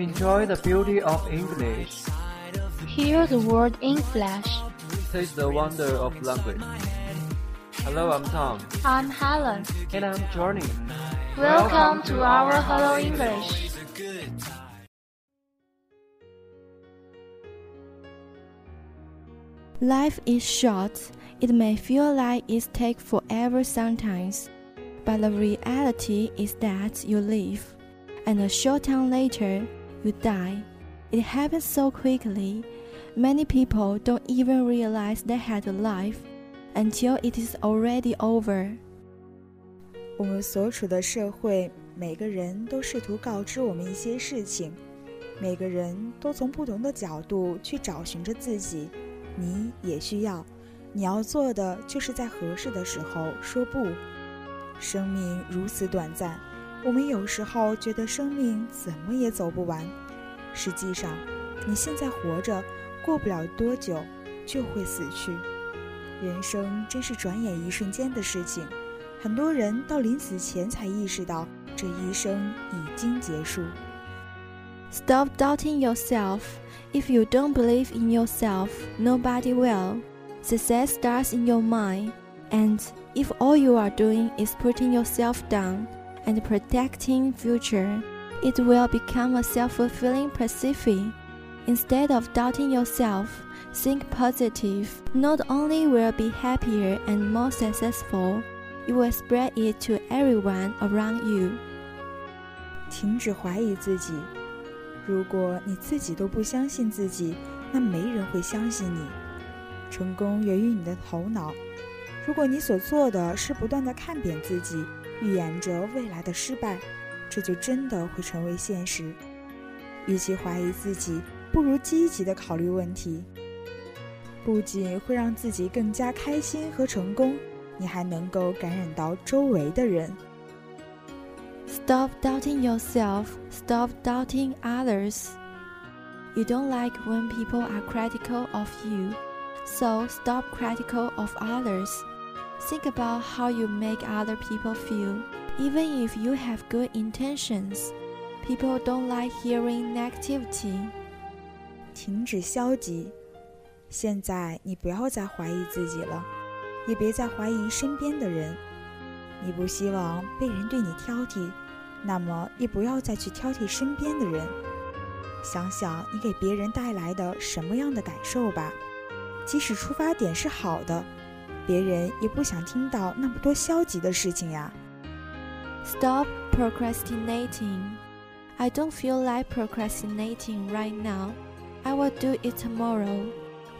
Enjoy the beauty of English. Hear the word in flash. Taste the wonder of language. Hello, I'm Tom. I'm Helen. And I'm Johnny. Welcome to our Hello English. Life is short. It may feel like it takes forever sometimes, but the reality is that you live, and a short time later, you die. It happens so quickly. Many people don't even realize they had a life until it is already over. 我们所处的社会，每个人都试图告知我们一些事情，每个人都从不同的角度去找寻着自己。你也需要，你要做的就是在合适的时候说不。生命如此短暂，我们有时候觉得生命怎么也走不完。实际上，你现在活着，过不了多久就会死去。人生真是转眼一瞬间的事情，很多人到临死前才意识到这一生已经结束。Stop doubting yourself. If you don't believe in yourself, nobody will. Success starts in your mind, and if all you are doing is putting yourself down and protecting future, it will become a self-fulfilling prophecy. Instead of doubting yourself, think positive. Not only will be happier and more successful, you will spread it to everyone around you. 停止怀疑自己。如果你自己都不相信自己，那没人会相信你。成功源于你的头脑。如果你所做的是不断的看扁自己， 预言着未来的失败，这就真的会成为现实。与其怀疑自己，不如积极的考虑问题。不仅会让自己更加开心和成功，你还能够感染到周围的人。Stop doubting yourself. Stop doubting others. You don't like when people are critical of you, so stop critical of others. Think about how you make other people feel. Even if you have good intentions, people don't like hearing negativity. 停止消极。现在你不要再怀疑自己了，也别再怀疑身边的人。你不希望被人对你挑剔，那么也不要再去挑剔身边的人。想想你给别人带来的什么样的感受吧。即使出发点是好的，别人也不想听到那么多消极的事情呀。Stop procrastinating. I don't feel like procrastinating right now. I will do it tomorrow.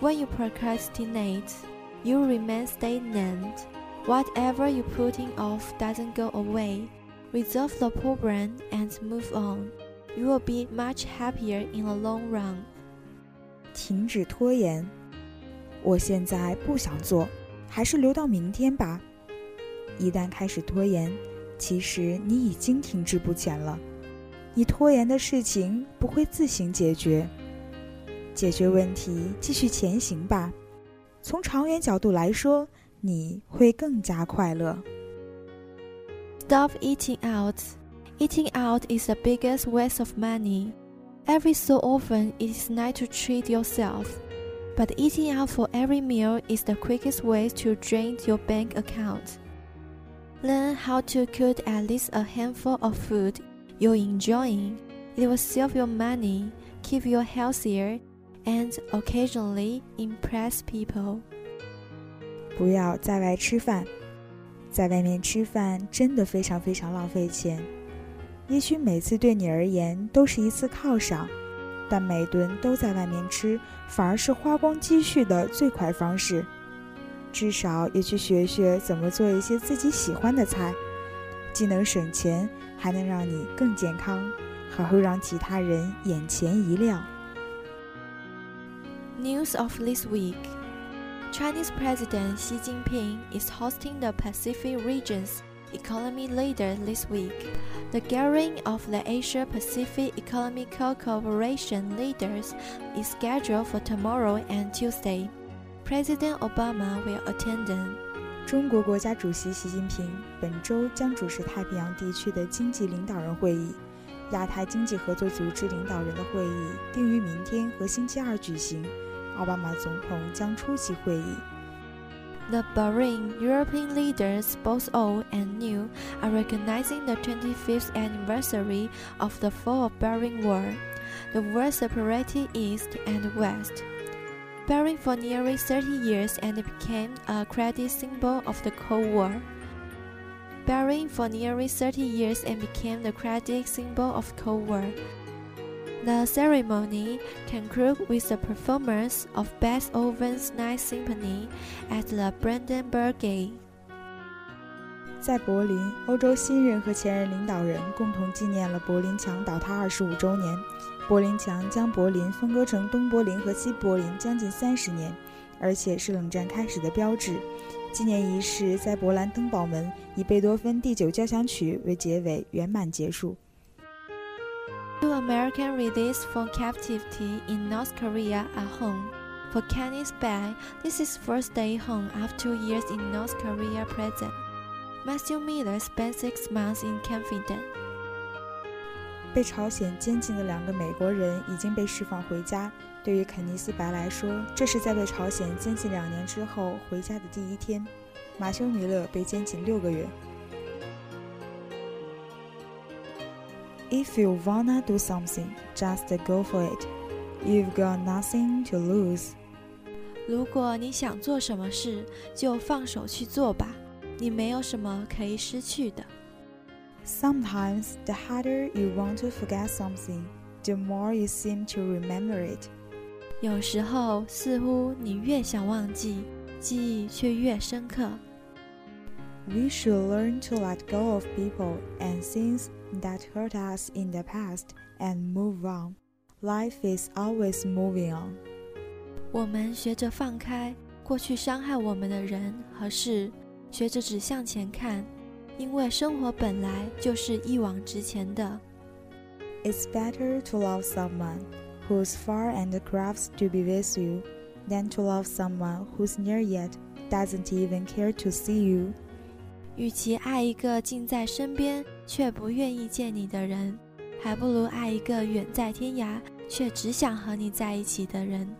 When you procrastinate, you remain stagnant. Whatever you putting off doesn't go away. Resolve the problem and move on. You will be much happier in the long run. 停止拖延。我现在不想做， 还是留到明天吧。一旦开始拖延，其实你已经停滞不前了。你拖延的事情不会自行解决。解决问题，继续前行吧。从长远角度来说，你会更加快乐。Stop eating out. Eating out is the biggest waste of money. Every so often, it is nice to treat yourself. But eating out for every meal is the quickest way to drain your bank account. Learn how to cook at least a handful of food you're enjoying. It will save your money, keep you healthier, and occasionally impress people. 不要在外吃饭，在外面吃饭真的非常非常浪费钱。也许每次对你而言都是一次犒赏， 但每顿都在外面吃，反而是花光积蓄的最快方式。至少也去学学怎么做一些自己喜欢的菜，既能省钱，还能让你更健康，还会让其他人眼前一亮。News of this week Chinese President Xi Jinping is hosting the Pacific region's economy leader this week. The gathering of the Asia Pacific Economic Cooperation leaders is scheduled for tomorrow and Tuesday. President Obama will attend them. 中国国家主席习近平本周将主持太平洋地区的经济领导人会议，亚太经济合作组织领导人的会议定于明天和星期二举行，奥巴马总统将出席会议。The Bahrain European leaders, both old and new, are recognizing the 25th anniversary of the fall of Bahrain War. The war separated East and West. Bahrain for nearly 30 years and became a credit symbol of the Cold War. Bahrain for nearly 30 years and became the credit symbol of Cold War. The ceremony concluded with the performance of Beethoven's Ninth Symphony at the Brandenburg Gate. 在柏林，欧洲新任和前任领导人共同纪念了柏林墙倒塌二十五周年。柏林墙将柏林分割成东柏林和西柏林将近三十年，而且是冷战开始的标志。纪念仪式在勃兰登堡门以贝多芬第九交响曲为结尾，圆满结束。American released from captivity in North Korea at home. For Kenny's bag, this is first day home after two years in North Korea prison. Matthew Miller spent six months in confinement. 被朝鲜监禁的两个美国人已经被释放回家。对于肯尼斯·白来说，这是在被朝鲜监禁两年之后回家的第一天。马修·米勒被监禁六个月。If you wanna do something, just go for it. You've got nothing to lose. 如果你想做什么事，就放手去做吧，你没有什么可以失去的。Sometimes the harder you want to forget something, the more you seem to remember it. 有时候，似乎你越想忘记，记忆却越深刻。We should learn to let go of people and things that hurt us in the past and move on. Life is always moving on. 我们学着放开过去伤害我们的人和事，学着只向前看，因为生活本来就是一往直前的。It's better to love someone who's far and craves to be with you than to love someone who's near yet doesn't even care to see you. 与其爱一个近在身边 却不愿意见你的人，还不如爱一个远在天涯却只想和你在一起的人。